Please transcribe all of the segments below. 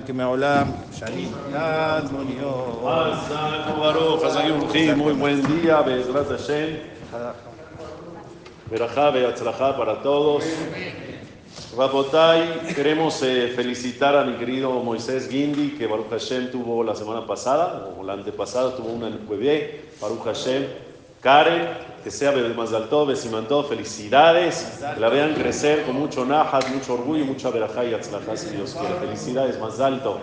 که معلام sanidad, Muy buen día, para todos. Rabotay, queremos eh, felicitar a mi querido Moisés Gindi, que Baruch Hashem tuvo la semana pasada, o la antepasada, tuvo una en el bebé, Baruch Hashem Karen, que sea alto, besimantó, felicidades, que la vean crecer con mucho nahat, mucho orgullo, mucha verajá y atzlajá, si Dios quiere. Felicidades, más alto.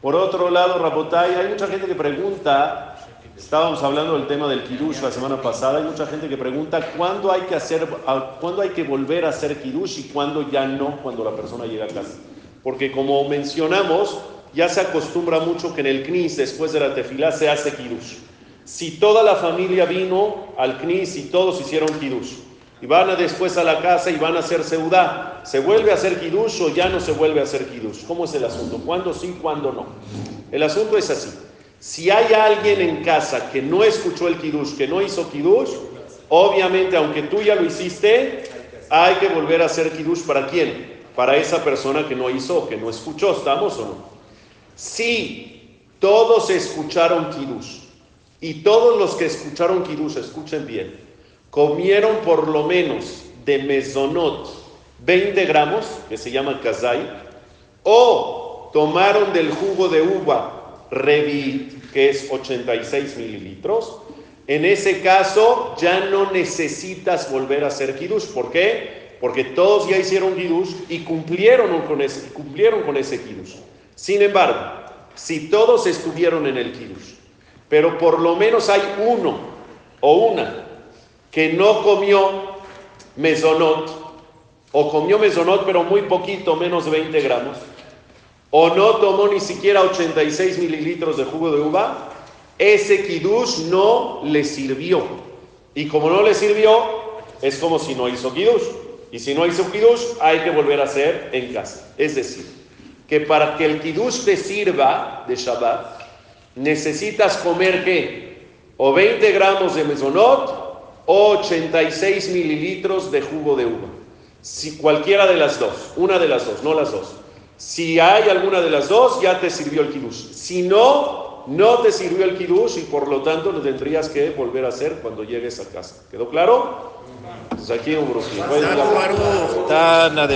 Por otro lado, Rabotai, hay mucha gente que pregunta, estábamos hablando del tema del Kiddush la semana pasada, hay mucha gente que pregunta cuándo hay que hacer, cuándo hay que volver a hacer Kiddush y cuándo ya no, cuando la persona llega a casa. Porque como mencionamos, ya se acostumbra mucho que en el Knis, después de la tefilá, se hace Kiddush. Si toda la familia vino al Knis y todos hicieron Kiddush, y van a después a la casa y van a hacer seudá, ¿se vuelve a hacer Kiddush o ya no se vuelve a hacer Kiddush? ¿Cómo es el asunto? ¿Cuándo sí, cuándo no? El asunto es así. Si hay alguien en casa que no escuchó el Kiddush, que no hizo Kiddush, obviamente, aunque tú ya lo hiciste, hay que volver a hacer Kiddush para quién? Para esa persona que no hizo que no escuchó, ¿estamos o no? Si todos escucharon Kiddush y todos los que escucharon Kiddush, escuchen bien, comieron por lo menos de mesonot 20 gramos, que se llama kazai, o tomaron del jugo de uva revit, que es 86 mililitros, en ese caso ya no necesitas volver a hacer kiddush. ¿Por qué? Porque todos ya hicieron kiddush y cumplieron con ese, cumplieron. Sin embargo, si todos estuvieron en el kiddush, pero por lo menos hay uno o una que no comió mesonot, o comió mesonot pero muy poquito, menos de 20 gramos, o no tomó ni siquiera 86 mililitros de jugo de uva, ese kiddush no le sirvió. Y como no le sirvió, es como si no hizo kiddush. Y si no hizo kiddush, hay que volver a hacer en casa. Es decir, que para que el kiddush te sirva de Shabbat, necesitas comer qué? O 20 gramos de mesonot o 86 mililitros de jugo de uva. Si cualquiera de las dos, una de las dos, no las dos. Si hay alguna de las dos, ya te sirvió el kiddush. Si no, no te sirvió el kiddush y por lo tanto lo tendrías que volver a hacer cuando llegues a casa. ¿Quedó claro? Pues aquí un de